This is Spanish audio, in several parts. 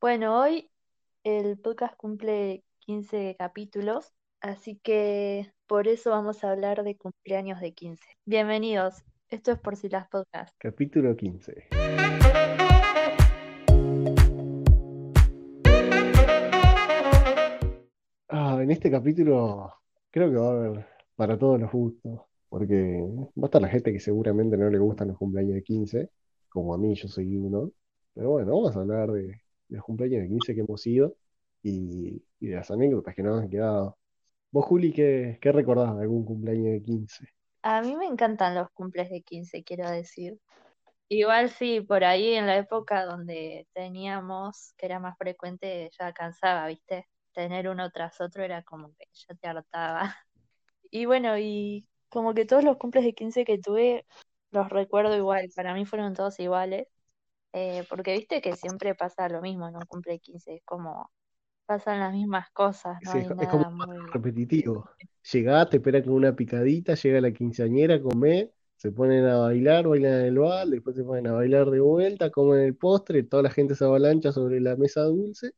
Bueno, hoy el podcast cumple 15 capítulos, así que por eso vamos a hablar de cumpleaños de 15. Bienvenidos, esto es por si las podcasts. Capítulo 15. Ah, en este capítulo creo que va a haber para todos los gustos, porque va a estar la gente que seguramente no le gustan los cumpleaños de 15, como a mí, yo soy uno. Pero bueno, vamos a hablar de los cumpleaños de 15 que hemos ido y, y de las anécdotas que nos han quedado. Vos, Juli, ¿qué, qué recordás de algún cumpleaños de 15? A mí me encantan los cumples de 15, quiero decir. Igual sí, por ahí en la época donde teníamos, que era más frecuente, ya cansaba, ¿viste? Tener uno tras otro era como que ya te hartaba. Y bueno, y como que todos los cumples de 15 que tuve los recuerdo igual, para mí fueron todos iguales, eh, porque viste que siempre pasa lo mismo en un cumple de 15, es como pasan las mismas cosas, no Sí, es, hay co- es como nada muy... repetitivo. Llegás, te espera con una picadita, llega la quinceañera, come, se ponen a bailar, bailan en el bar, después se ponen a bailar de vuelta, comen el postre, toda la gente se avalancha sobre la mesa dulce,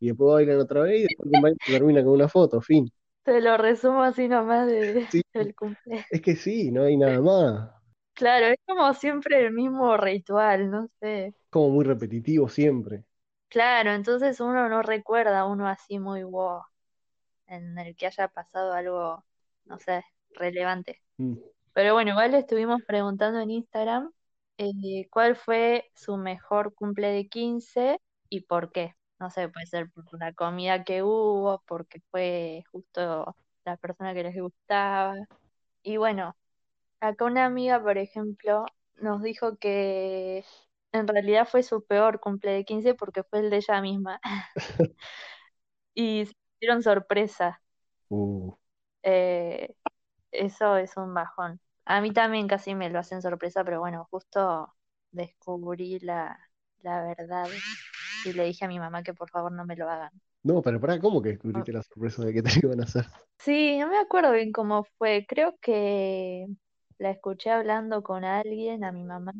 y después bailan otra vez, y después cumpleaños termina con una foto, fin. Te lo resumo así nomás de, Sí, del cumple. es que sí, no hay nada más. Claro, es como siempre el mismo ritual, no sé. Como muy repetitivo siempre. Claro, entonces uno no recuerda uno así muy wow, en el que haya pasado algo, no sé, relevante. Mm. Pero bueno, igual le estuvimos preguntando en Instagram eh, cuál fue su mejor cumple de 15 y por qué. No sé, puede ser por la comida que hubo, porque fue justo la persona que les gustaba. Y bueno, acá una amiga, por ejemplo, nos dijo que en realidad fue su peor cumple de 15 porque fue el de ella misma. Y se dieron sorpresa. Uh, Eh, eso es un bajón. A mí también casi me lo hacen sorpresa, pero bueno, justo descubrí la, la verdad y le dije a mi mamá que por favor no me lo hagan. No, pero pará, ¿cómo que descubriste la sorpresa de que te lo iban a hacer? Sí, no me acuerdo bien cómo fue. Creo que la escuché hablando con alguien, a mi mamá,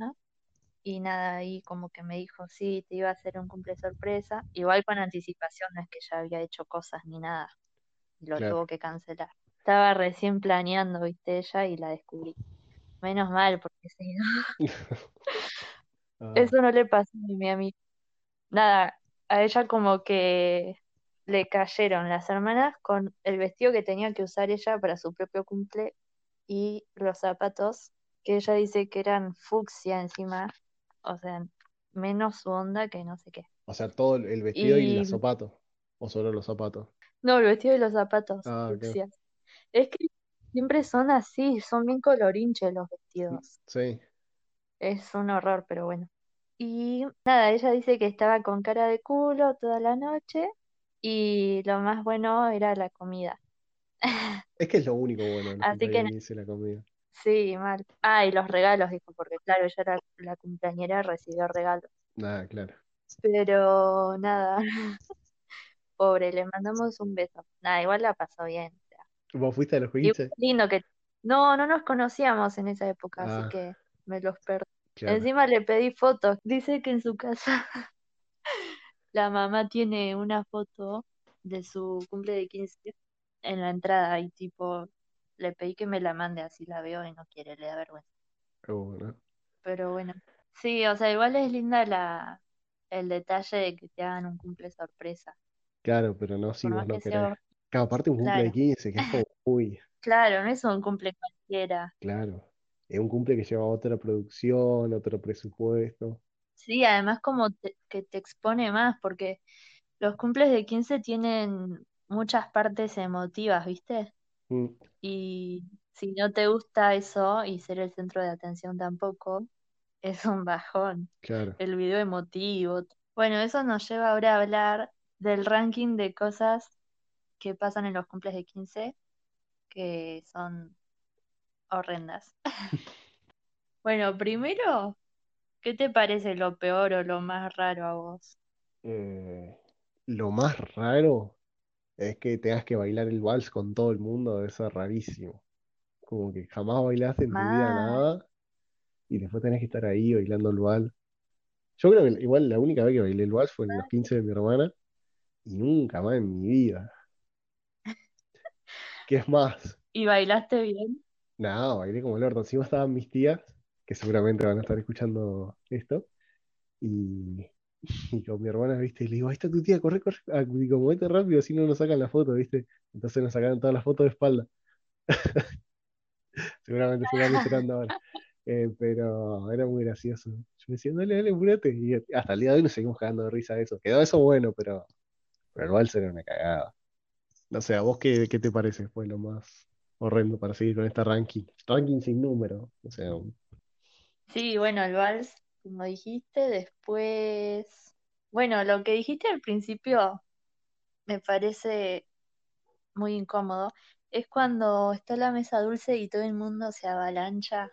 y nada, ahí como que me dijo, sí, te iba a hacer un cumple sorpresa. Igual con anticipación, no es que ya había hecho cosas ni nada, lo Claro. tuvo que cancelar. Estaba recién planeando, viste, ella, y la descubrí. Menos mal, porque si no, Ah, eso no le pasó a mi amiga. Nada, a ella como que le cayeron las hermanas con el vestido que tenía que usar ella para su propio cumple y los zapatos que ella dice que eran fucsia encima, o sea, menos su onda que no sé qué. o sea, todo el vestido y los Y zapatos. O solo los zapatos. no, el vestido y los zapatos Ah, claro. fucsias. Es que siempre son así, son bien colorinches los vestidos. Sí. Es un horror, pero bueno. Y nada, ella dice que estaba con cara de culo toda la noche y lo más bueno era la comida. Es que es lo único bueno Así que 15, la comida. sí, mal. Ah, y los regalos, dijo, porque claro, ella era la cumpleañera, recibió regalos. Nada, claro. Pero nada, pobre, le mandamos un beso. Nada, igual la pasó bien. o sea. ¿Vos fuiste a los 15? lindo que... No, no nos conocíamos en esa época, así Ah, que me los perdí. claro. Encima le pedí fotos. Dice que en su casa la mamá tiene una foto de su cumple de 15 en la entrada y tipo le pedí que me la mande así la veo y no quiere, le da vergüenza. Bueno. Pero bueno, sí, o sea, igual es linda la el detalle de que te hagan un cumple sorpresa. Claro, pero no si Por vos no que querés. sea, Claro, aparte un cumple de claro, 15, que es como muy, claro, no es un cumple cualquiera. claro. Es un cumple que lleva otra producción, otro presupuesto. Sí, además como te- que te expone más, porque los cumples de 15 tienen muchas partes emotivas, ¿viste? Mm, Y si no te gusta eso y ser el centro de atención tampoco, es un bajón. claro. El video emotivo. Bueno, eso nos lleva ahora a hablar del ranking de cosas que pasan en los cumples de 15 que son horrendas. Bueno, primero, ¿qué te parece lo peor o lo más raro a vos? Eh, lo más raro es que tengas que bailar el vals con todo el mundo, debe ser rarísimo. Como que jamás bailaste en tu vida nada y después tenés que estar ahí bailando el vals. Yo creo que igual la única vez que bailé el vals fue en los 15 de mi hermana y nunca más en mi vida. ¿Qué es más? ¿Y bailaste bien? Nada, bailé como el orto. Encima estaban mis tías, que seguramente van a estar escuchando esto, y, y con mi hermana, ¿viste? Y le digo, ahí está tu tía, corre, corre, ah, digo, movete rápido, así no nos sacan la foto, ¿viste? Entonces nos sacaron todas las fotos de espalda. Seguramente se van esperando ahora. Eh, pero era muy gracioso. Yo me decía, dale, dale, apurate. Y hasta el día de hoy nos seguimos cagando de risa de eso. Quedó eso bueno, pero, pero el vals era una cagada. No sé, ¿a vos qué, qué te parece? Fue lo más horrendo para seguir con esta ranking. Ranking sin número. O sea, Sí, bueno, el vals, como dijiste, después, bueno, lo que dijiste al principio me parece muy incómodo. Es cuando está la mesa dulce y todo el mundo se avalancha.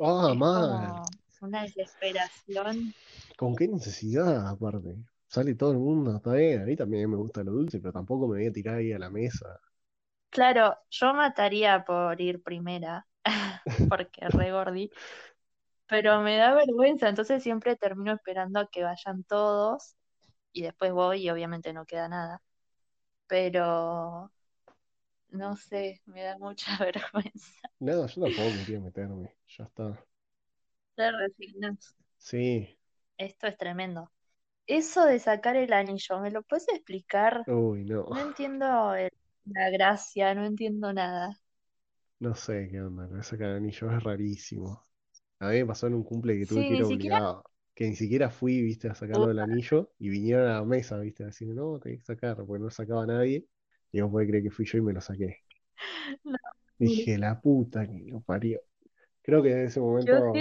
ah, mal. una desesperación. ¿Con qué necesidad aparte? Sale todo el mundo, está bien. A mí también me gusta lo dulce, pero tampoco me voy a tirar ahí a la mesa. Claro, yo mataría por ir primera, porque re gordi, pero me da vergüenza, entonces siempre termino esperando a que vayan todos y después voy y obviamente no queda nada. Pero no sé, me da mucha vergüenza. No, yo tampoco quería meterme. Ya está. Te resignas. Sí. Esto es tremendo. Eso de sacar el anillo, ¿me lo puedes explicar? Uy, no. No entiendo el- la gracia, no entiendo nada. No sé qué onda. Sacar anillo es rarísimo. A mí me pasó en un cumple que tuve Sí, que ir siquiera... obligado. Que ni siquiera fui, viste, a sacarlo del anillo. Y vinieron a la mesa, viste, a decir, no, tenés que sacar, porque no lo sacaba nadie. Y vos podés creer que fui yo y me lo saqué. No, Dije, la puta que lo parió. Creo que desde ese momento,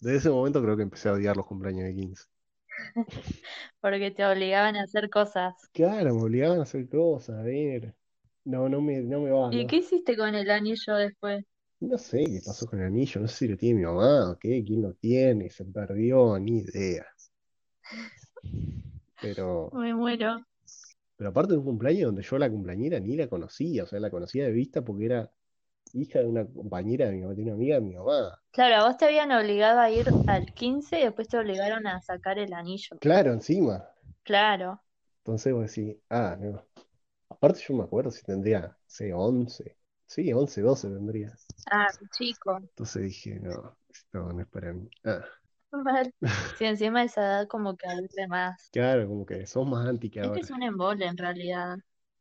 desde ese momento creo que empecé a odiar los cumpleaños de 15. porque te obligaban a hacer cosas. Claro, me obligaban a hacer cosas, a ver. No, no me, no me va, ¿Y no. qué hiciste con el anillo después? No sé qué pasó con el anillo, no sé si lo tiene mi mamá o qué, quién lo tiene, se perdió, ni idea. Pero, Me muero. pero aparte de un cumpleaños donde yo la cumpleañera ni la conocía, o sea, la conocía de vista porque era hija de una compañera de mi mamá, tenía una amiga de mi mamá. Claro, a vos te habían obligado a ir al 15 y después te obligaron a sacar el anillo. Claro, encima. Claro. Entonces vos decís, ah, no. Aparte yo me acuerdo si tendría, no sé, 11. Sí, 11, 12 tendría. Ah, chico. Entonces dije, no, esto no es para mí. Ah, Mal. Sí, encima de esa edad como que aburre más. claro, como que sos más anti que Es que ahora. es un embole en realidad.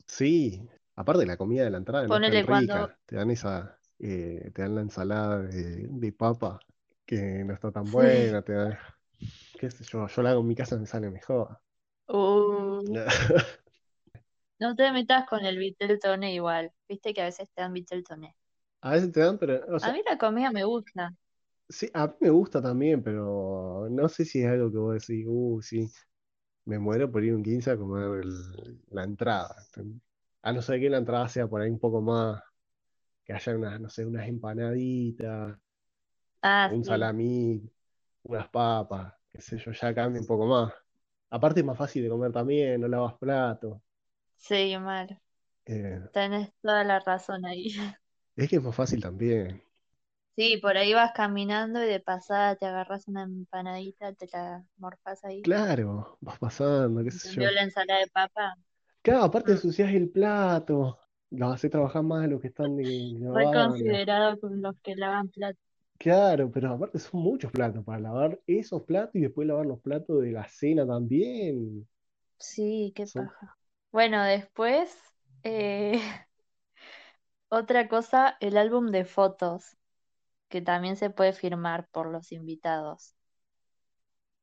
Sí, aparte la comida de la entrada no es tan Ponele cuando... rica. Te dan esa, eh, te dan la ensalada de, de papa que no está tan Sí. buena, te dan, qué sé yo, yo la hago en mi casa me sale mejor. Uh, no te metas con el Viteltoné igual. Viste que a veces te dan Viteltoné. A veces te dan, pero, o A sea, mí la comida me gusta. sí, a mí me gusta también, pero no sé si es algo que vos decís, uh, sí, me muero por ir un 15 a comer el- la entrada. A no ser que la entrada sea por ahí un poco más, que haya unas, no sé, unas empanaditas, Ah, un sí. salamí, unas papas, qué sé yo, ya cambia un poco más. Aparte es más fácil de comer también, no lavas platos. Sí, mal. Eh, Tenés toda la razón ahí. es que es más fácil también. Sí, por ahí vas caminando y de pasada te agarras una empanadita, te la morfás ahí. Claro, vas pasando, qué sé cambio, yo. la ensalada de papa, Claro, aparte mm, ensucias el plato, los haces trabajar más de lo que están de- fue lavando. considerado con los que lavan platos. Claro, pero aparte son muchos platos para lavar esos platos y después lavar los platos de la cena también. Sí, qué Son, paja. Bueno, después, eh, otra cosa, el álbum de fotos, que también se puede firmar por los invitados.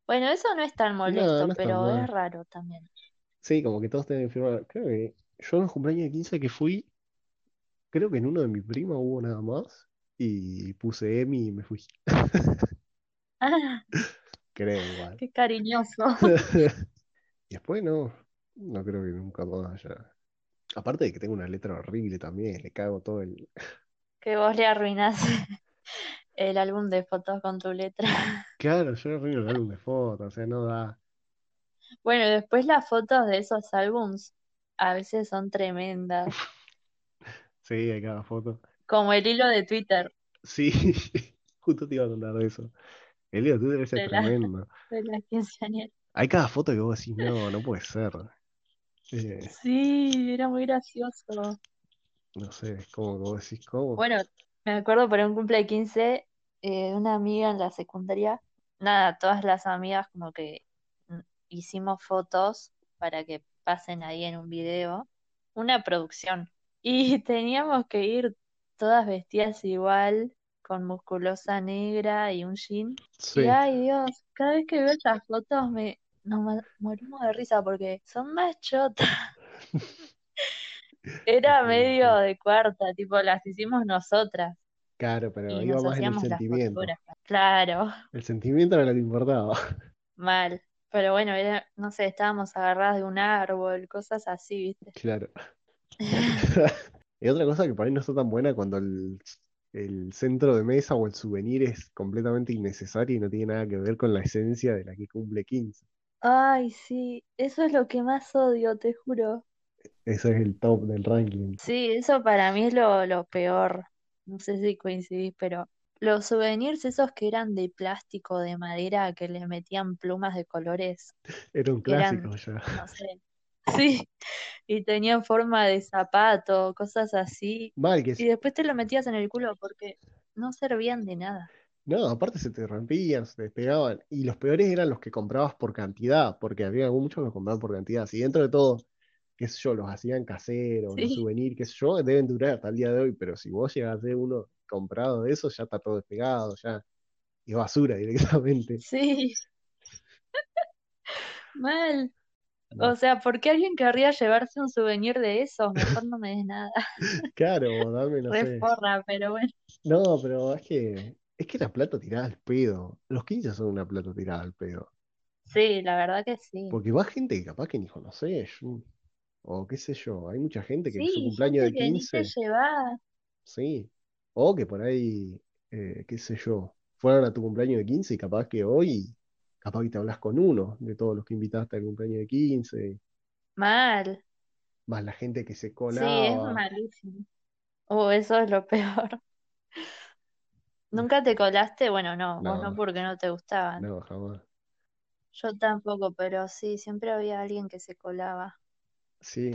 Bueno, eso no es tan molesto, no es tan pero es raro también. Sí, como que todos tienen que firmar. Creo que yo en el cumpleaños de 15 que fui, creo que en uno de mi prima hubo nada más y puse Emi y me fui. Creo igual. qué cariñoso. Y después no, no creo que nunca más haya. Aparte de que tengo una letra horrible también, le cago todo el... Que vos le arruinás el álbum de fotos con tu letra. Claro, yo arruino el álbum de fotos, o sea, no da. Bueno, después las fotos de esos álbums a veces son tremendas, Sí, hay cada foto. como el hilo de Twitter. Sí, justo te iba a contar de eso. El día de Twitter es de la, tremendo. de la quinceañera. Hay cada foto que vos decís, no, no puede ser. Eh, Sí, era muy gracioso. no sé, es como vos decís, ¿cómo? Bueno, me acuerdo por un cumple de 15, eh, una amiga en la secundaria, nada, todas las amigas como que mm, hicimos fotos para que pasen ahí en un video, una producción. Y teníamos que ir todas vestidas igual, con musculosa negra y un jean. Y ay Dios, cada vez que veo estas fotos me nos morimos de risa porque son más chotas. Era medio de cuarta, tipo las hicimos nosotras. Claro, pero y más en el sentimiento. Claro, El sentimiento era lo que importaba. mal. Pero bueno, era, no sé, estábamos agarradas de un árbol, cosas así, ¿viste? Claro. Y otra cosa que por ahí no está tan buena cuando el, el centro de mesa o el souvenir es completamente innecesario y no tiene nada que ver con la esencia de la que cumple 15. Ay, sí, eso es lo que más odio, te juro. Ese es el top del ranking. Sí, eso para mí es lo, lo peor. No sé si coincidís, pero los souvenirs esos que eran de plástico, de madera, que les metían plumas de colores, Era un que eran, clásico ya. no sé, sí, y tenían forma de zapato, cosas así. Mal que Y es. después te lo metías en el culo porque no servían de nada. No, aparte se te rompían, se te despegaban. Y los peores eran los que comprabas por cantidad, porque había muchos que compraban por cantidad. Si dentro de todo, qué sé yo, los hacían caseros, los Sí, souvenirs, qué sé yo, deben durar hasta el día de hoy. Pero si vos llegas hacer uno comprado de eso, ya está todo despegado, ya es basura directamente. sí, mal. No, O sea, ¿por qué alguien querría llevarse un souvenir de esos? Mejor no me des nada. claro, dame, no Re sé. forra, pero bueno. No, pero es que, es que la plata tirada al pedo. Los 15 son una plata tirada al pedo. Sí, la verdad que sí. Porque va gente que capaz que ni conoces, o qué sé yo. Hay mucha gente que su Sí, cumpleaños gente de que ni te 15 lleva. sí. O que por ahí, eh, qué sé yo, fueron a tu cumpleaños de 15 y capaz que hoy, capaz que te hablas con uno de todos los que invitaste al cumpleaños de 15 Mal. más la gente que se Sí, es colaba. malísimo. Oh, eso es lo peor. ¿Nunca te colaste? Bueno, no, vos no No, porque no te gustaban. no, jamás. Yo tampoco, pero sí, siempre había alguien que se colaba. Sí.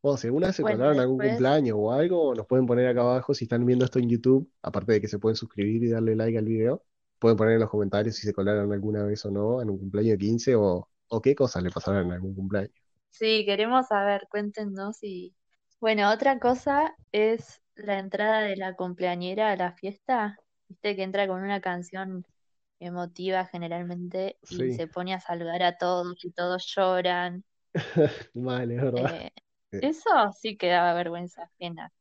Bueno, si alguna vez se Bueno, colaron algún después, cumpleaños o algo, nos pueden poner acá abajo si están viendo esto en YouTube, aparte de que se pueden suscribir y darle like al video, pueden poner en los comentarios si se colaron alguna vez o no en un cumpleaños de 15 o, o qué cosas le pasaron en algún cumpleaños. sí, queremos saber, cuéntenos y... Bueno, otra cosa es la entrada de la cumpleañera a la fiesta. Viste que entra con una canción emotiva generalmente y Sí, se pone a saludar a todos y todos lloran. mal, es verdad. Eh, Eh, eso sí que daba vergüenza ajena.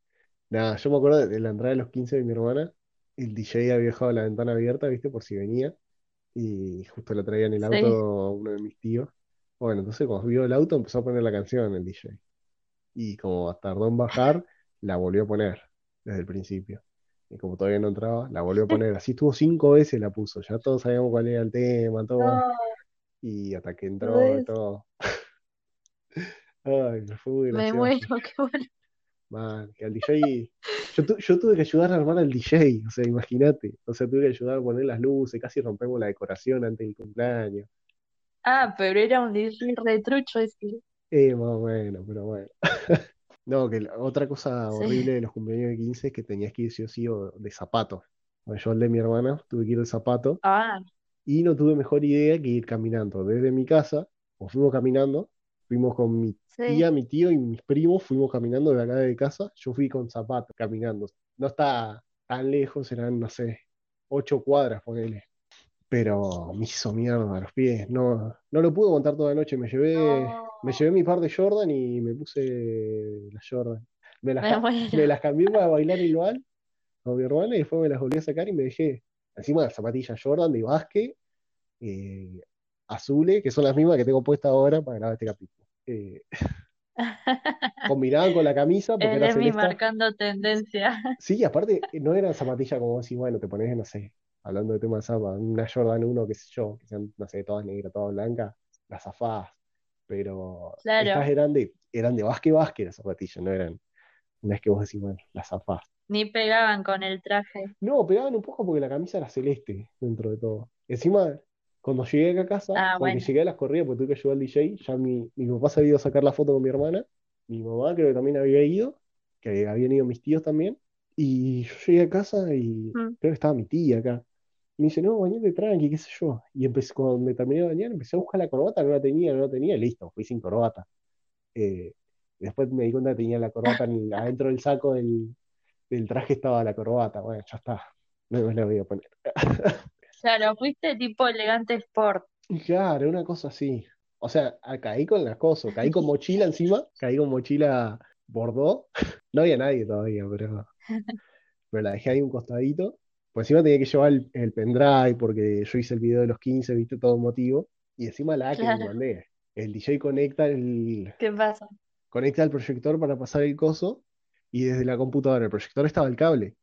nada, yo me acuerdo de, la entrada de los 15 de mi hermana, el DJ había dejado la ventana abierta, ¿viste? Por si venía, y justo lo traía en el Sí. auto uno de mis tíos. Bueno, entonces cuando vio el auto empezó a poner la canción el DJ. y como tardó en bajar, la volvió a poner desde el principio. Y como todavía no entraba, la volvió a poner. Así estuvo cinco veces la puso. Ya todos sabíamos cuál era el tema, todo. No, Y hasta que entró re- todo. Ay, pero fue muy me muero, gracioso. qué bueno. Man, que al DJ. Yo, tu- yo tuve que ayudar a armar al DJ, o sea, imagínate. O sea, tuve que ayudar a poner las luces, casi rompemos la decoración antes del cumpleaños. Ah, pero era un DJ retrucho ese. Eh, más o menos, pero bueno. No, que la- otra cosa horrible de los cumpleaños de 15 es que tenías que ir sí o sí o de zapatos. Bueno, yo al de mi hermana tuve que ir de zapato Ah, y no tuve mejor idea que ir caminando desde mi casa, o fuimos caminando, fuimos con mi sí. tía, mi tío y mis primos, fuimos caminando de acá de casa, yo fui con zapatos caminando. No está tan lejos, eran, no sé, ocho cuadras, ponele. Pero me hizo mierda los pies, no, no lo pude aguantar toda la noche, me llevé, No, me llevé mi par de Jordan y me puse las Jordan. Me las, muero. me las cambié para bailar igual con mi hermana y después me las volví a sacar y me dejé encima las zapatillas Jordan de básquet eh, azules, que son las mismas que tengo puestas ahora para grabar este capítulo. Eh, combinaban con la camisa porque El era celeste. marcando tendencia. Sí, aparte no eran zapatillas como así, bueno, te pones, no sé, hablando de temas de zapatos, una Jordan 1, qué sé yo, que sean, no sé, todas negras, todas blancas, las zafás. Pero estas Claro. eran de, eran de básquet básquet las zapatillas, no eran, no es que vos decís, bueno, las zafás. Ni pegaban con el traje. No, pegaban un poco porque la camisa era celeste dentro de todo. Encima, cuando llegué acá a casa, Ah, llegué a las corridas porque tuve que ayudar al DJ, ya mi, mi papá se había ido a sacar la foto con mi hermana, mi mamá creo que también había ido, que habían ido mis tíos también, y yo llegué a casa y Mm, creo que estaba mi tía acá. Me dice, no, bañate tranqui, qué sé yo. Y empecé, cuando me terminé de bañar, empecé a buscar la corbata, no la tenía, no la tenía, listo, fui sin corbata. Eh, después me di cuenta que tenía la corbata en- adentro del saco del, del traje estaba la corbata. Bueno, ya está, no me la voy a poner. Claro, fuiste tipo elegante sport. Claro, una cosa así. O sea, a- caí con las cosas, caí con mochila encima, caí con mochila bordó. No había nadie todavía, pero, pero la dejé ahí un costadito. Pues encima tenía que llevar el, el pendrive porque yo hice el video de los 15, viste, todo motivo. Y encima la que me Claro. mandé. El DJ conecta el, ¿Qué pasa? conecta el proyector para pasar el coso y desde la computadora, el proyector estaba el cable.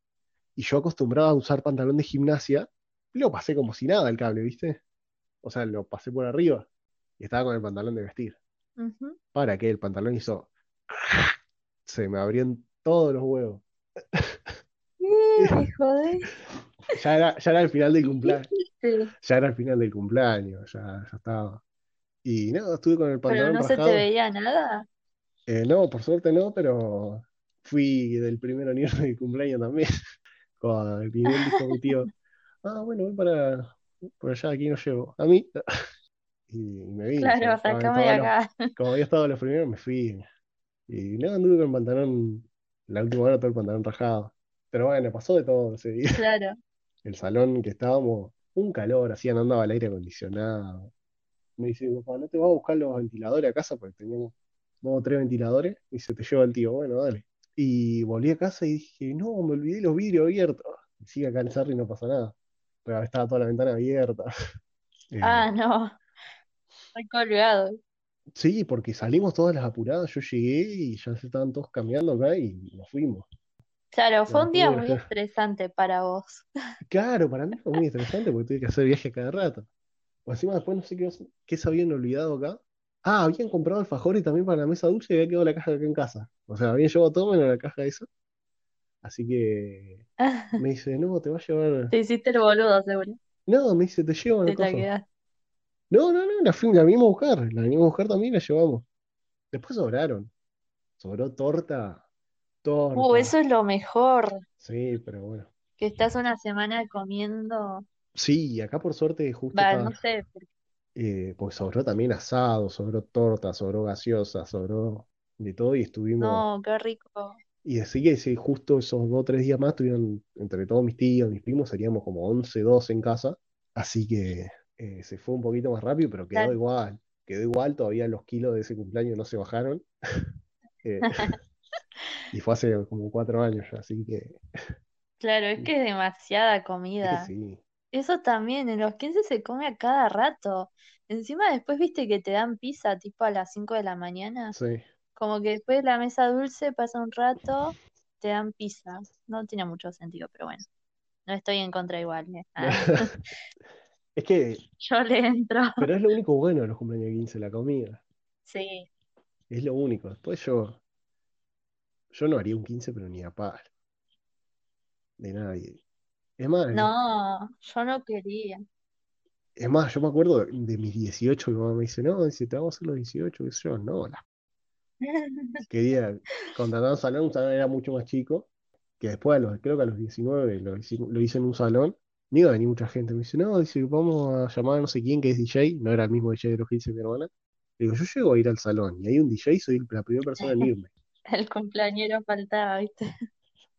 Y yo acostumbraba a usar pantalón de gimnasia, lo pasé como si nada el cable, ¿viste? O sea, lo pasé por arriba y estaba con el pantalón de vestir. ¿Para qué? El pantalón hizo. Se me abrieron todos los huevos. Ya era, ya era el final del cumpleaños. Sí. Ya era el final del cumpleaños, ya, ya estaba. Y no, estuve con el Pero pantalón no se te veía nada. Eh, no, por suerte no, pero fui del primer aniversario de cumpleaños también. Con el nivel dijo mi tío, ah, bueno, voy para, por allá, aquí no llevo. A mí. Y, me vine. Claro, sacame de estaba los- acá. como había estado los primeros, me fui. Y no, anduve con el pantalón, la última hora todo el pantalón rajado. Pero bueno, pasó de todo ese día. Claro. El salón que estábamos, un calor, hacía, no andaba el aire acondicionado. Me dice, papá, ¿no te vas a buscar los ventiladores a casa? Porque teníamos dos o tres ventiladores. Y se te lleva el tío, bueno, dale. Y volví a casa y dije, no, me olvidé los vidrios abiertos. Y sigue acá en Sarri y no pasa nada. Pero estaba toda la ventana abierta. Eh, Ah, no. Estoy colgado. sí, porque salimos todas las apuradas. Yo llegué y ya se estaban todos cambiando acá y nos fuimos. Claro, fue un día muy estresante para vos. Claro, para mí fue muy interesante porque tuve que hacer viaje cada rato. O encima después no sé qué, qué se habían olvidado acá. Ah, habían comprado alfajores también para la mesa dulce y había quedado la caja acá en casa. O sea, habían llevado todo menos la caja esa. Así que me dice, no, te va a llevar. Te hiciste el boludo, seguro. No, me dice, te el la quedaste. No, no, no, la, fui- la vinimos a buscar. La vinimos a buscar también y la llevamos. Después sobraron. Sobró torta. Uh, Torta. eso es lo mejor. Sí, pero bueno. Que estás una semana comiendo. Sí, y acá por suerte justo Va, estaba. no sé. eh, pues sobró también asado, sobró torta, sobró gaseosa, sobró de todo y estuvimos. No, qué rico. Y así que sí, justo esos dos o tres días más estuvieron entre todos mis tíos, mis primos, seríamos como 11, 12 en casa. Así que eh, se fue un poquito más rápido, pero quedó Claro. igual. Quedó igual, todavía los kilos de ese cumpleaños no se bajaron. Eh, y fue hace como cuatro años ya, así que, Claro, es que es demasiada comida. sí. Eso también, en los 15 se come a cada rato. Encima después viste que te dan pizza tipo a las 5 de la mañana. Sí. Como que después de la mesa dulce pasa un rato, te dan pizza. No tiene mucho sentido, pero bueno. No estoy en contra igual, ¿eh? Ah, Es que, yo le entro. pero es lo único bueno de los cumpleaños de 15, la comida. Sí. Es lo único. Después yo, yo no haría un 15, pero ni a palo. De nadie. Es más, No, yo no quería. es más, yo me acuerdo de, de mis 18, mi mamá me dice, no, dice, te vamos a hacer los 18, qué sé yo, no, la quería contratar un salón, un salón era mucho más chico, que después a los, creo que a los 19 lo, hice- lo hice en un salón, ni iba a venir mucha gente, me dice, no, dice, vamos a llamar a no sé quién que es DJ, no era el mismo DJ de los 15 de mi hermana, le digo, yo llego a ir al salón y hay un DJ soy la primera persona en irme. El cumpleañero faltaba, ¿viste?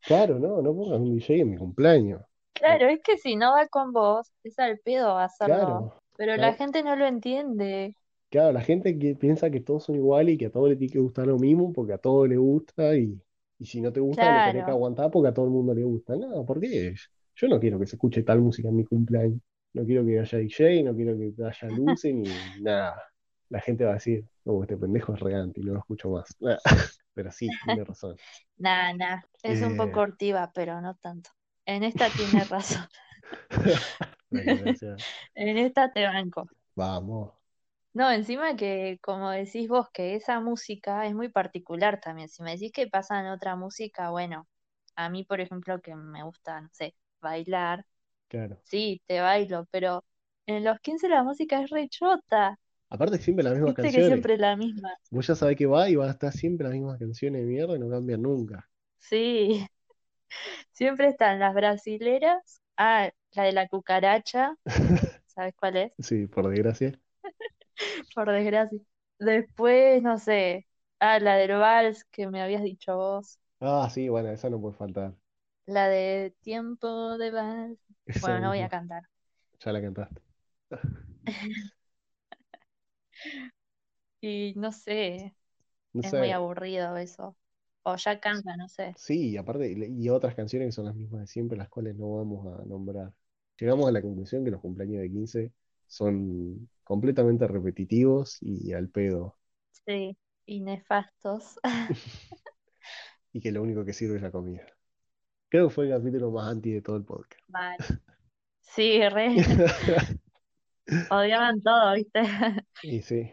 Claro, no, no pongas un DJ en mi cumpleaños. Claro, es que si no va con vos, es al pedo hacerlo. Claro, Pero claro. la gente no lo entiende. Claro, la gente que piensa que todos son iguales y que a todos les tiene que gustar lo mismo porque a todos les gusta y, y si no te gusta le tenés que aguantar porque a todo el mundo le gusta. No, ¿por qué? Yo no quiero que se escuche tal música en mi cumpleaños. No quiero que haya DJ, no quiero que haya luces ni nada. La gente va a decir, no, este pendejo es regante y no lo escucho más. Pero sí, tiene razón. Nah, nah. Es un Eh, poco hortiva, pero no tanto. En esta tienes razón. En esta te banco. Vamos. No, encima que, como decís vos, que esa música es muy particular también. Si me decís que pasan otra música, bueno, a mí, por ejemplo, que me gusta, no sé, bailar, Claro. sí, te bailo, pero en los 15 la música es re chota. Aparte siempre las mismas Viste que canciones. siempre la misma. Vos ya sabés que va y va a estar siempre las mismas canciones de mierda y no cambian nunca. Sí, siempre están las brasileras. Ah, la de la cucaracha, ¿sabes cuál es? Sí, por desgracia. Por desgracia. Después, no sé, ah, la del vals que me habías dicho vos. Ah, sí, bueno, esa no puede faltar. La de tiempo de vals. Esa Bueno, no voy a misma. cantar. Ya la cantaste. Y no sé, No es muy aburrido eso. O ya canta, no sé. Sí, y aparte, y otras canciones que son las mismas de siempre, las cuales no vamos a nombrar. Llegamos a la conclusión que los cumpleaños de 15 son completamente repetitivos y al pedo, Sí, y nefastos. y que lo único que sirve es la comida. Creo que fue el capítulo más anti de todo el podcast. Mal. Sí, re. Odiaban todo, ¿viste? Y sí,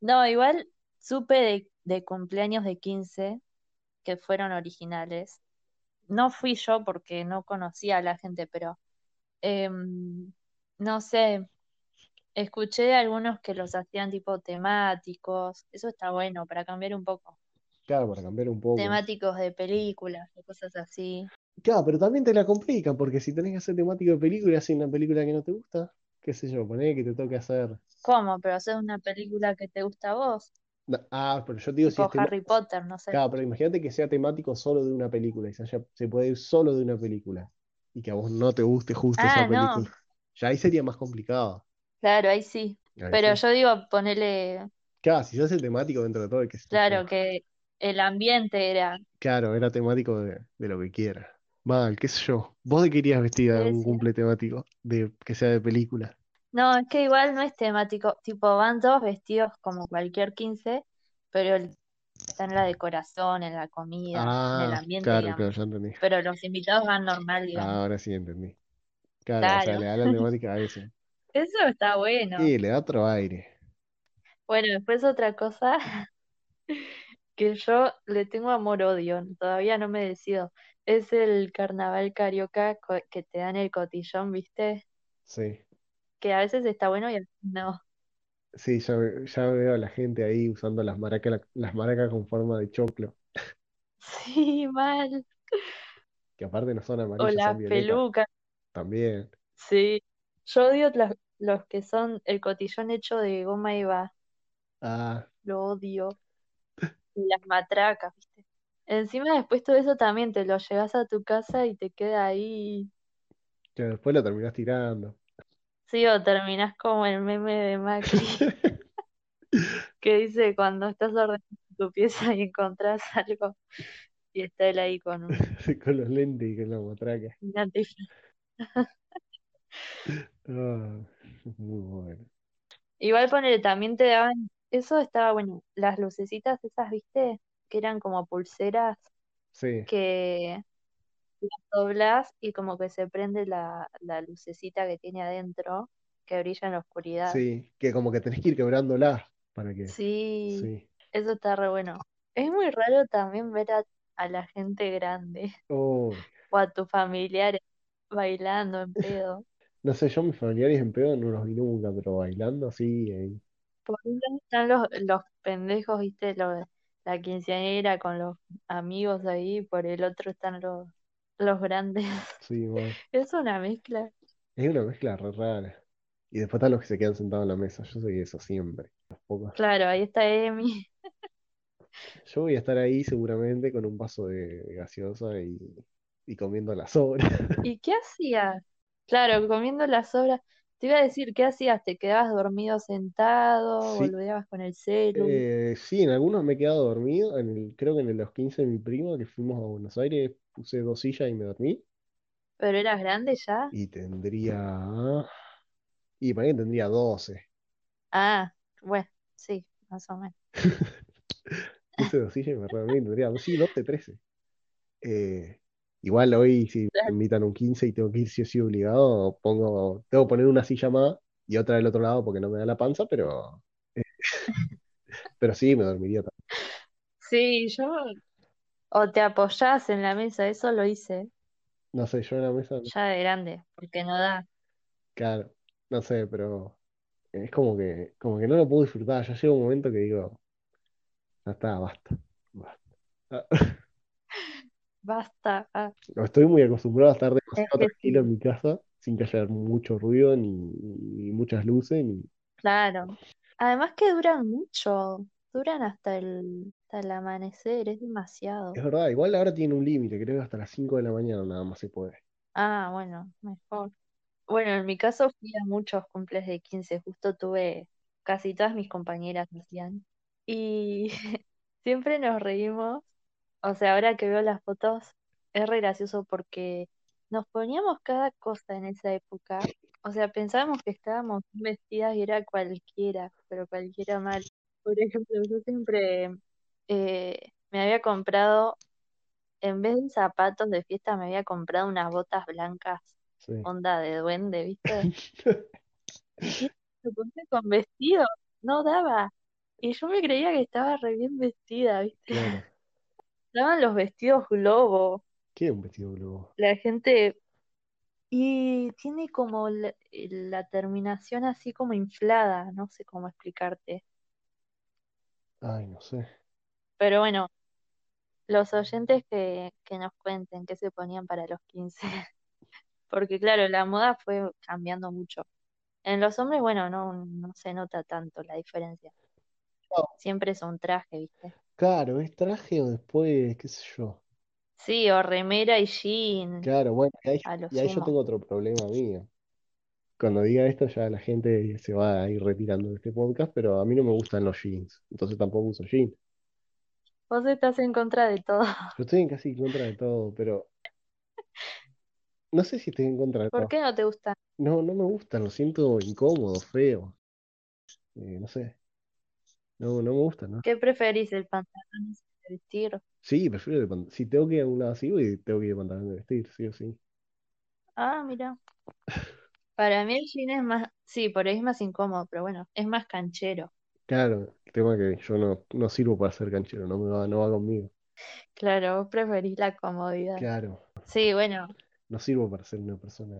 No, igual supe de, de cumpleaños de 15 que fueron originales. No fui yo porque no conocía a la gente, pero em, no sé, escuché de algunos que los hacían tipo temáticos. Eso está bueno para cambiar un poco. claro, para cambiar un poco. Temáticos de películas, de cosas así. Claro, pero también te la complican, porque si tenés que hacer temático de película y una película que no te gusta, qué sé yo, poné que te toque hacer. ¿Cómo? Pero hacer una película que te gusta a vos, No, ah, pero yo te digo si tipo es tema- Harry Potter, no sé. Claro, pero imagínate que sea temático solo de una película y se, haya- se puede ir solo de una película y que a vos no te guste justo esa Ah, no. película. Ya ahí sería más complicado. Claro, ahí sí. Ahí Pero sí. yo digo, ponerle, Claro, si se hace temático dentro de todo, que claro, que el ambiente era. Claro, era temático de, de lo que quiera. Mal, qué sé yo. ¿Vos de qué irías vestida en Sí, un sí. cumple temático de que sea de película? No, es que igual no es temático. Tipo, van todos vestidos como cualquier 15, pero el- está en la decoración, en la comida, en el Ah, ambiente, claro, digamos. claro, ya entendí. Pero los invitados van normal, digamos. Ah, ahora sí entendí. Claro, o sea, Claro. le da la temática a eso. Eso está bueno. Y le da otro aire. Bueno, después otra cosa que yo le tengo amor-odio, todavía no me decido. Es el carnaval carioca que te dan el cotillón, ¿viste? Sí, Que a veces está bueno y a veces no. sí, ya, ve- ya veo a la gente ahí usando las maracas, las maracas con forma de choclo, Sí, mal. que aparte no son O amarillas, las son violetas. pelucas, También. sí. Yo odio las- los que son el cotillón hecho de goma eva, Ah, lo odio. Y las matracas, ¿viste? Encima después todo eso también te lo llevas a tu casa y te queda ahí. que después lo terminás tirando. Sí, o terminás como el meme de Macri que dice cuando estás ordenando tu pieza y encontrás algo y está él ahí con un, Con los lentes y con la matraca. Ah, muy bueno. Igual ponele, también te daban, eso estaba bueno, las lucecitas esas, ¿viste? Que eran como pulseras Sí, que las doblás y como que se prende la, la lucecita que tiene adentro que brilla en la oscuridad. sí, que como que tenés que ir quebrándola para que. Sí, Sí. eso está re bueno. Es muy raro también ver a, a la gente grande o a tus familiares bailando en pedo. no sé, yo mis familiares en pedo no los vi nunca, pero bailando así. eh, Por un lado están los, los pendejos, ¿viste? Los, la quinceañera con los amigos ahí, por el otro están los, los grandes. sí, bueno. Es una mezcla. Es una mezcla re rara. Y después están los que se quedan sentados en la mesa. Yo soy eso siempre. Los pocos. Claro, ahí está Emi. Yo voy a estar ahí seguramente con un vaso de gaseosa y, y comiendo las sobras. ¿Y qué hacías? Claro, comiendo las sobras. Te iba a decir, ¿qué hacías? ¿Te quedabas dormido sentado? Sí, ¿Boludeabas con el celu? eh, sí, en algunos me he quedado dormido. En el, creo que en los 15 de mi primo, que fuimos a Buenos Aires, puse dos sillas y me dormí. ¿Pero eras grande ya? Y tendría. Y para mí tendría 12. Ah, bueno, sí, más o menos. Puse dos sillas y me dormí. Tendría, sí, 12, 13. Eh, igual hoy, si me invitan un 15 y tengo que ir sí o sí obligado, pongo, tengo que poner una silla más y otra del otro lado porque no me da la panza, pero, eh, pero sí, me dormiría también. Sí, yo O te apoyás en la mesa, eso lo hice No sé, yo en la mesa, ya de grande, porque no da. claro, no sé, pero es como que, como que no lo puedo disfrutar. Ya llega un momento que digo, ya está, basta. basta. Basta. Ah, no, Estoy muy acostumbrado a estar es demasiado que tranquilo en mi casa, sin que haya mucho ruido, ni, ni muchas luces, ni... claro. Además que duran mucho, duran hasta el, hasta el amanecer, es Es demasiado. verdad, igual ahora tiene un límite, creo que hasta las 5 de la mañana nada más se puede. Ah, bueno, mejor. Bueno, en mi caso fui a muchos cumples de 15 justo tuve, casi todas mis compañeras hacían. Y siempre nos reímos, o sea, ahora que veo las fotos, es re gracioso porque nos poníamos cada cosa en esa época. O sea, pensábamos que estábamos vestidas y era cualquiera, pero cualquiera mal. Por ejemplo, yo siempre eh, me había comprado, en vez de zapatos de fiesta, me había comprado unas botas blancas, Sí. onda de duende, ¿viste? Y me puse con vestido, no daba. Y yo me creía que estaba re bien vestida, ¿viste? Claro. Daban los vestidos globo. ¿Qué es un vestido globo? La gente. Y tiene como la, la terminación así como inflada, no sé cómo explicarte. Ay, no sé. Pero bueno, los oyentes que, que nos cuenten qué se ponían para los 15. Porque claro, la moda fue cambiando mucho. En los hombres, bueno, no, no se nota tanto la diferencia. No, Siempre es un traje, ¿viste? Claro, es traje o después, qué sé yo. Sí, o remera y jean, Claro, bueno, y ahí, a lo y ahí yo sumo. tengo otro problema mío. Cuando diga esto ya la gente se va a ir retirando de este podcast, pero a mí no me gustan los jeans, entonces tampoco uso jeans. Vos estás en contra de todo. Yo estoy en casi en contra de todo, pero no sé si estoy en contra de ¿Por todo. qué no te gusta? No, no me gustan, lo siento incómodo, feo. eh, no sé, no, no me gusta, ¿no? ¿Qué preferís, el pantalón de vestir? Sí, prefiero de pan- Si tengo que ir a un lado así, voy, tengo que ir de pantalón de vestir, sí o sí. Ah, mira. Para mí el jean es más, sí, por ahí es más incómodo, pero bueno, es más canchero. Claro, el tema que yo no, no sirvo para ser canchero, no me va, no va conmigo. Claro, vos preferís la comodidad. Claro, Sí, bueno, no sirvo para ser una persona.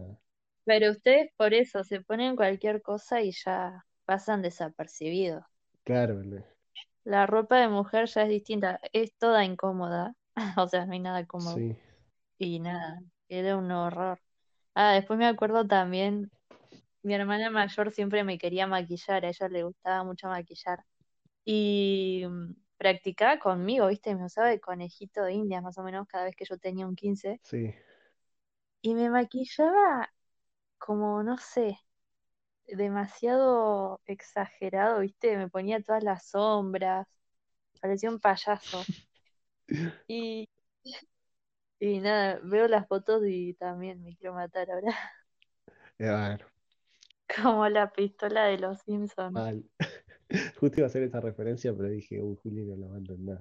pero ustedes por eso se ponen cualquier cosa y ya pasan desapercibidos. Claro, La ropa de mujer ya es distinta, es toda incómoda, o sea, no hay nada cómodo. sí, Y nada, era un horror. Ah, después me acuerdo también, mi hermana mayor siempre me quería maquillar, a ella le gustaba mucho maquillar. Y mm, practicaba conmigo, ¿viste? Me usaba de conejito de indias más o menos cada vez que yo tenía un 15. sí, Y me maquillaba como, no sé, demasiado exagerado, ¿viste? Me ponía todas las sombras, parecía un payaso. Y, y nada, veo las fotos y también me quiero matar ahora. eh, bueno, Como la pistola de los Simpsons. mal. Justo iba a hacer esa referencia, pero dije, uy, Juli no la va a entender.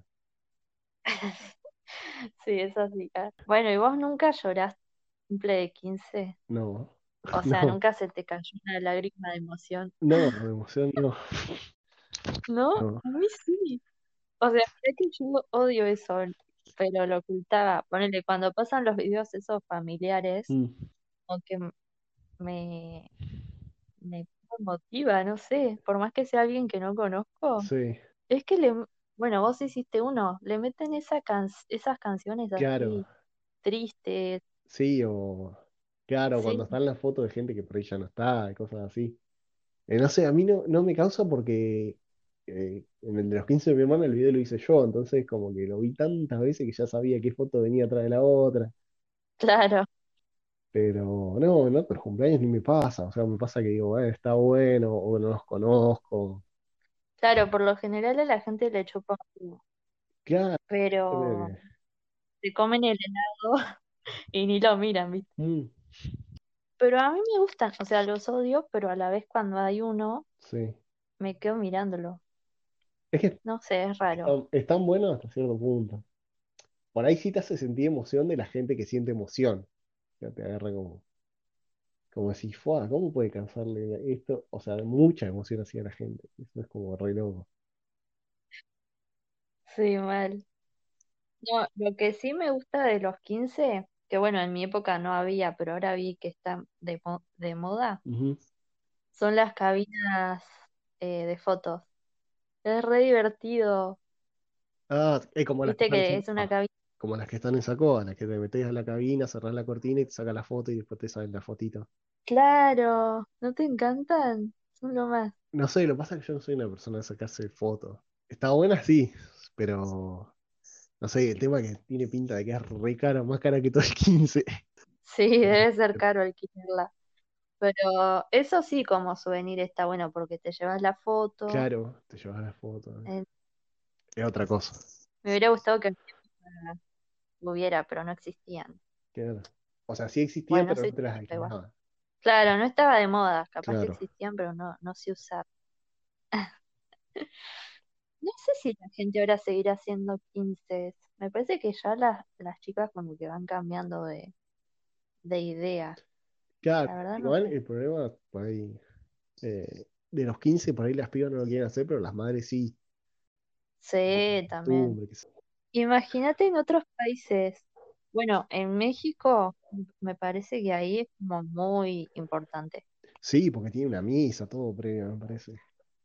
Sí, es así. ah. Bueno, ¿y vos nunca lloraste cumple de 15? No, O sea, no, nunca se te cayó una lágrima de emoción. no, de emoción no, ¿No? no. A mí sí. O sea, es que yo odio eso, pero lo ocultaba. Ponele, cuando pasan los videos esos familiares, Mm, como que m- me, me motiva, no sé, por más que sea alguien que no conozco, sí, es que le, bueno, vos hiciste uno, le meten esa can- esas canciones claro, así tristes, sí, o claro, cuando están las fotos de gente que por ahí ya no está, cosas así. Eh, no sé, a mí no, no me causa porque eh, en el de los 15 de mi hermana el video lo hice yo, entonces como que lo vi tantas veces que ya sabía qué foto venía atrás de la otra. claro, Pero no, en otros cumpleaños ni me pasa, o sea, me pasa que digo, bueno, está bueno, o no los conozco. claro, por lo general a la gente le chupa un huevo, Claro, pero se comen el helado y ni lo miran, ¿viste? mm, Pero a mí me gustan, o sea, los odio, pero a la vez cuando hay uno, sí. me quedo mirándolo. Es que No sé, es raro. están, están buenos hasta cierto punto. Por ahí sí te hace sentir emoción de la gente que siente emoción. Sea, te agarra como, como si fuera, ¿cómo puede causarle esto? O sea, mucha emoción así a la gente. Eso es como re loco. Sí, mal. No, lo que sí me gusta de los 15, que bueno, en mi época no había, pero ahora vi que está de, mo- de moda, Ujú. son las cabinas eh, de fotos. Es re divertido. Ah, es como las que Viste están en que es una cabina. como las que están en Sacoa, las que te metes a la cabina, cerrás la cortina y te saca la foto y después te sale la fotito. Claro, ¿no te encantan? Son lo más. No sé, lo que pasa es que yo no soy una persona de sacarse fotos. Está buena, sí, pero no sé, el tema es que tiene pinta de que es re cara, más cara que todo el 15. Sí, debe ser caro alquilarla. Pero eso sí, como souvenir está bueno porque te llevas la foto. Claro, te llevas la foto. Es otra cosa. me hubiera gustado que hubiera, pero no existían. Claro. O sea, sí existían, Bueno, pero no te las alquilabas. Claro, no estaba de moda, capaz que existían, pero no, no se usaba. No sé si la gente ahora seguirá haciendo 15. Me parece que ya las, las chicas como que van cambiando de, de idea. Claro, La verdad no igual sé. el problema por ahí, eh, de los 15 por ahí las pibas no lo quieren hacer, pero las madres sí. Sí, también. Imagínate en otros países. Bueno, en México me parece que ahí es como muy importante. Sí, porque tiene una misa, todo previo, me parece.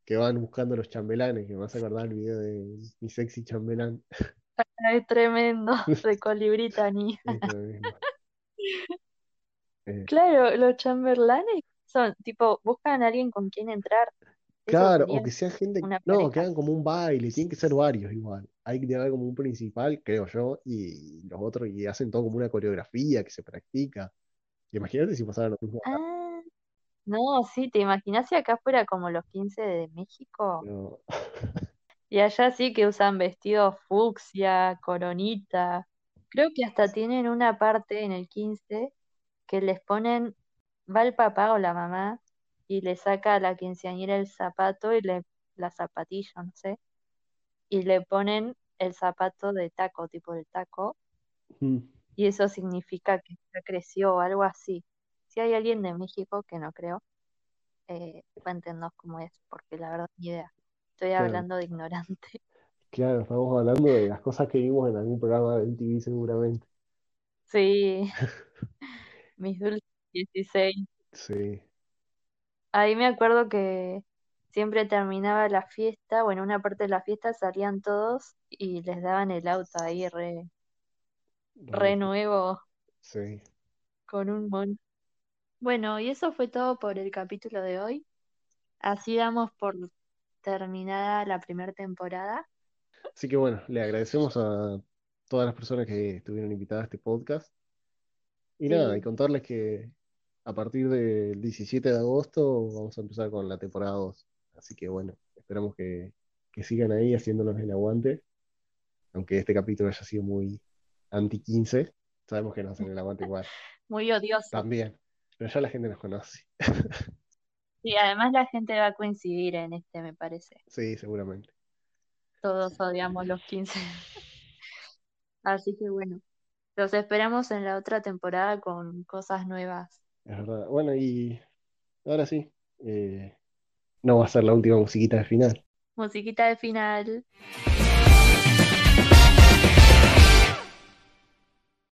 Que van buscando los chambelanes, que me vas a acordar el video de mi sexy chambelán. Es tremendo, de colibrita ni. Eh, Claro, los chamberlanes son tipo, buscan a alguien con quien entrar. Claro, o que sea gente, no, que pareja. hagan como un baile, tienen que ser varios igual. Hay que haber como un principal, creo yo, y los otros, y hacen todo como una coreografía que se practica. Imagínate si pasaran lo mismo. Ah, no, sí, ¿te imaginas si acá fuera como los 15 de México? No, Y allá sí que usan vestidos fucsia, coronita. Creo que hasta tienen una parte en el 15 que les ponen, va el papá o la mamá y le saca a la quinceañera el zapato y le, la zapatilla, no sé, y le ponen el zapato de taco, tipo de taco, Mm, y eso significa que ya creció o algo así. Si hay alguien de México, que no creo, eh, cuéntenos cómo es, porque la verdad ni idea. Estoy claro, hablando de ignorante. claro, estamos hablando de las cosas que vimos en algún programa de MTV seguramente. Sí, mis dulces 16. Sí, Ahí me acuerdo que siempre terminaba la fiesta, bueno, una parte de la fiesta salían todos y les daban el auto ahí re, re nuevo sí. con un mon. Bueno, y eso fue todo por el capítulo de hoy. Así damos por terminada la primera temporada. Así que bueno, le agradecemos a todas las personas que estuvieron invitadas a este podcast. Y nada, y contarles que a partir del 17 de agosto vamos a empezar con la temporada 2. Así que bueno, esperamos que, que sigan ahí haciéndonos el aguante. Aunque este capítulo haya sido muy anti-15, sabemos que nos hacen el aguante igual. muy odioso. También. Pero ya la gente nos conoce. Sí, además la gente va a coincidir en este, me parece. Sí, seguramente. Todos odiamos los 15. Así que bueno, los esperamos en la otra temporada con cosas nuevas. Es verdad. Bueno, y ahora sí. eh, no va a ser la última musiquita de final. Musiquita de final.